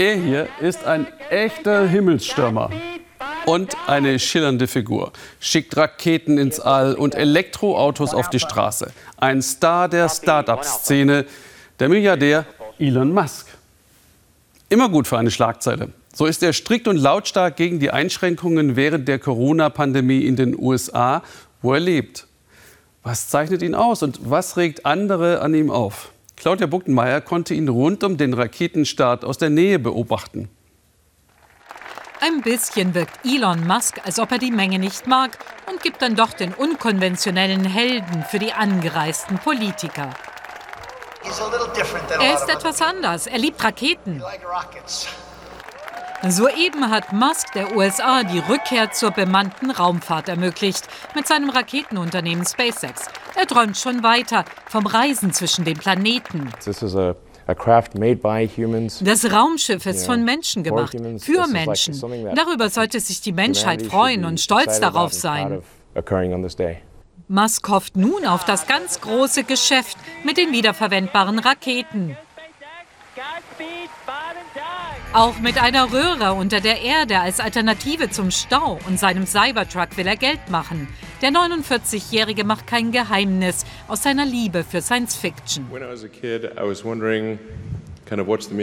Er hier ist ein echter Himmelsstürmer und eine schillernde Figur. Schickt Raketen ins All und Elektroautos auf die Straße. Ein Star der Start-up-Szene, der Milliardär Elon Musk. Immer gut für eine Schlagzeile. So ist er strikt und lautstark gegen die Einschränkungen während der Corona-Pandemie in den USA, wo er lebt. Was zeichnet ihn aus und was regt andere an ihm auf? Claudia Buckenmeier konnte ihn rund um den Raketenstart aus der Nähe beobachten. Ein bisschen wirkt Elon Musk, als ob er die Menge nicht mag und gibt dann doch den unkonventionellen Helden für die angereisten Politiker. Er ist etwas anders. Er liebt Raketen. Soeben hat Musk der USA die Rückkehr zur bemannten Raumfahrt ermöglicht mit seinem Raketenunternehmen SpaceX. Er träumt schon weiter vom Reisen zwischen den Planeten. Das Raumschiff ist von Menschen gemacht, für Menschen. Darüber sollte sich die Menschheit freuen und stolz darauf sein. Musk hofft nun auf das ganz große Geschäft mit den wiederverwendbaren Raketen. Auch mit einer Röhre unter der Erde als Alternative zum Stau und seinem Cybertruck will er Geld machen. Der 49-Jährige macht kein Geheimnis aus seiner Liebe für Science Fiction.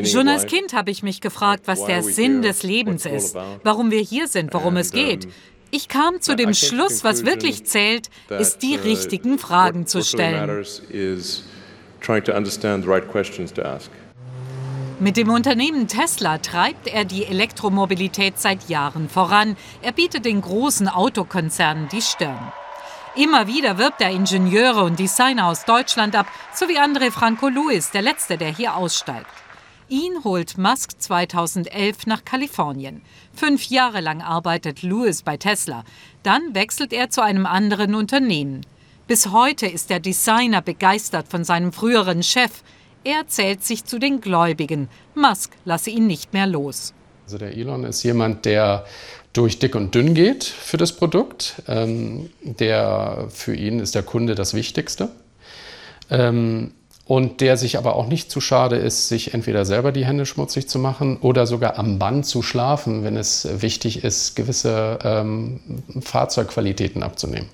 Schon als Kind habe ich mich gefragt, was der Sinn des Lebens ist, warum wir hier sind, worum es geht. Ich kam zu dem Schluss, was wirklich zählt, ist die uh, richtigen Fragen zu stellen. Mit dem Unternehmen Tesla treibt er die Elektromobilität seit Jahren voran. Er bietet den großen Autokonzernen die Stirn. Immer wieder wirbt er Ingenieure und Designer aus Deutschland ab, sowie André Franco Lewis, der letzte, der hier aussteigt. Ihn holt Musk 2011 nach Kalifornien. Fünf Jahre lang arbeitet Lewis bei Tesla. Dann wechselt er zu einem anderen Unternehmen. Bis heute ist der Designer begeistert von seinem früheren Chef, er zählt sich zu den Gläubigen. Musk lasse ihn nicht mehr los. Also der Elon ist jemand, der durch dick und dünn geht für das Produkt. Ähm, der, für ihn ist der Kunde das Wichtigste. Ähm, und der sich aber auch nicht zu schade ist, sich entweder selber die Hände schmutzig zu machen oder sogar am Band zu schlafen, wenn es wichtig ist, gewisse ähm, Fahrzeugqualitäten abzunehmen.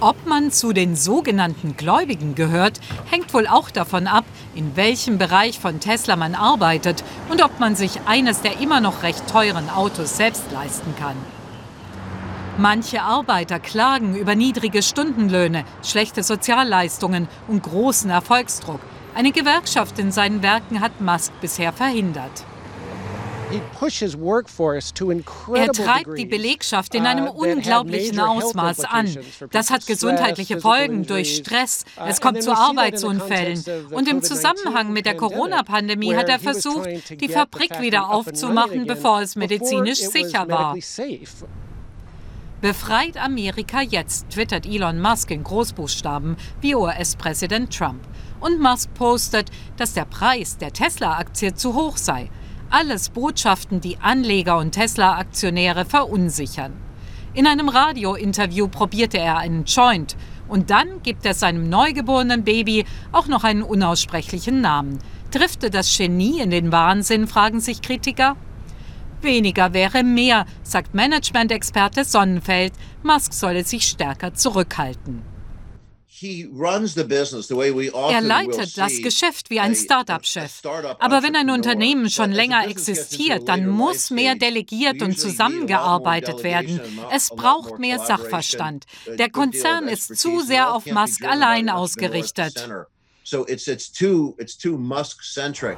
Ob man zu den sogenannten Gläubigen gehört, hängt wohl auch davon ab, in welchem Bereich von Tesla man arbeitet und ob man sich eines der immer noch recht teuren Autos selbst leisten kann. Manche Arbeiter klagen über niedrige Stundenlöhne, schlechte Sozialleistungen und großen Erfolgsdruck. Eine Gewerkschaft in seinen Werken hat Musk bisher verhindert. Er treibt die Belegschaft in einem uh, unglaublichen Ausmaß an. Das hat gesundheitliche Folgen durch Stress. Uh, es kommt zu Arbeitsunfällen. Und im Zusammenhang mit der Corona-Pandemie hat er versucht, die Fabrik wieder aufzumachen, bevor es medizinisch sicher war. Befreit Amerika jetzt, twittert Elon Musk in Großbuchstaben wie US-Präsident Trump. Und Musk postet, dass der Preis der Tesla-Aktie zu hoch sei. Alles Botschaften, die Anleger und Tesla-Aktionäre verunsichern. In einem Radiointerview probierte er einen Joint und dann gibt er seinem neugeborenen Baby auch noch einen unaussprechlichen Namen. Drifte das Genie in den Wahnsinn, fragen sich Kritiker. Weniger wäre mehr, sagt Management-Experte Sonnenfeld. Musk solle sich stärker zurückhalten. Er leitet das Geschäft wie ein Start-up-Chef. Aber wenn ein Unternehmen schon länger existiert, dann muss mehr delegiert und zusammengearbeitet werden. Es braucht mehr Sachverstand. Der Konzern ist zu sehr auf Musk allein ausgerichtet. So it's, it's too, it's too Musk-centric.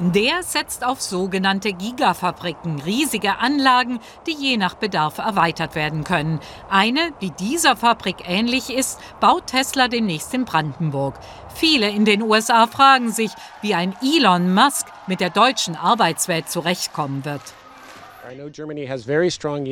Der setzt auf sogenannte Gigafabriken, riesige Anlagen, die je nach Bedarf erweitert werden können. Eine, die dieser Fabrik ähnlich ist, baut Tesla demnächst in Brandenburg. Viele in den USA fragen sich, wie ein Elon Musk mit der deutschen Arbeitswelt zurechtkommen wird.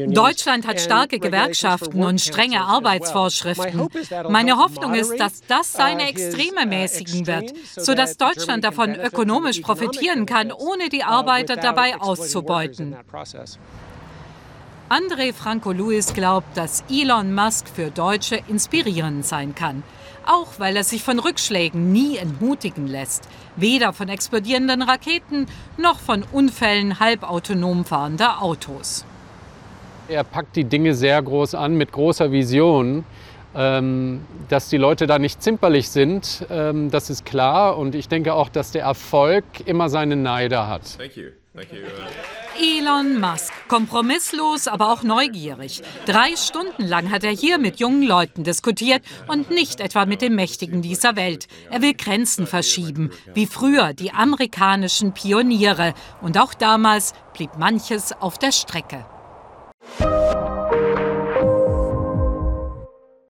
Deutschland hat starke Gewerkschaften und strenge Arbeitsvorschriften. Meine Hoffnung ist, dass das uh, seine Extreme mäßigen wird, sodass Deutschland davon ökonomisch profitieren kann, ohne die uh, Arbeiter dabei auszubeuten. André Franco Lewis glaubt, dass Elon Musk für Deutsche inspirierend sein kann. Auch weil er sich von Rückschlägen nie entmutigen lässt. Weder von explodierenden Raketen noch von Unfällen halbautonom fahrender Autos. Er packt die Dinge sehr groß an, mit großer Vision. Ähm, dass die Leute da nicht zimperlich sind, ähm, das ist klar. Und ich denke auch, dass der Erfolg immer seine Neider hat. Thank you. Thank you. Elon Musk, kompromisslos, aber auch neugierig. Drei Stunden lang hat er hier mit jungen Leuten diskutiert und nicht etwa mit den Mächtigen dieser Welt. Er will Grenzen verschieben, wie früher die amerikanischen Pioniere. Und auch damals blieb manches auf der Strecke.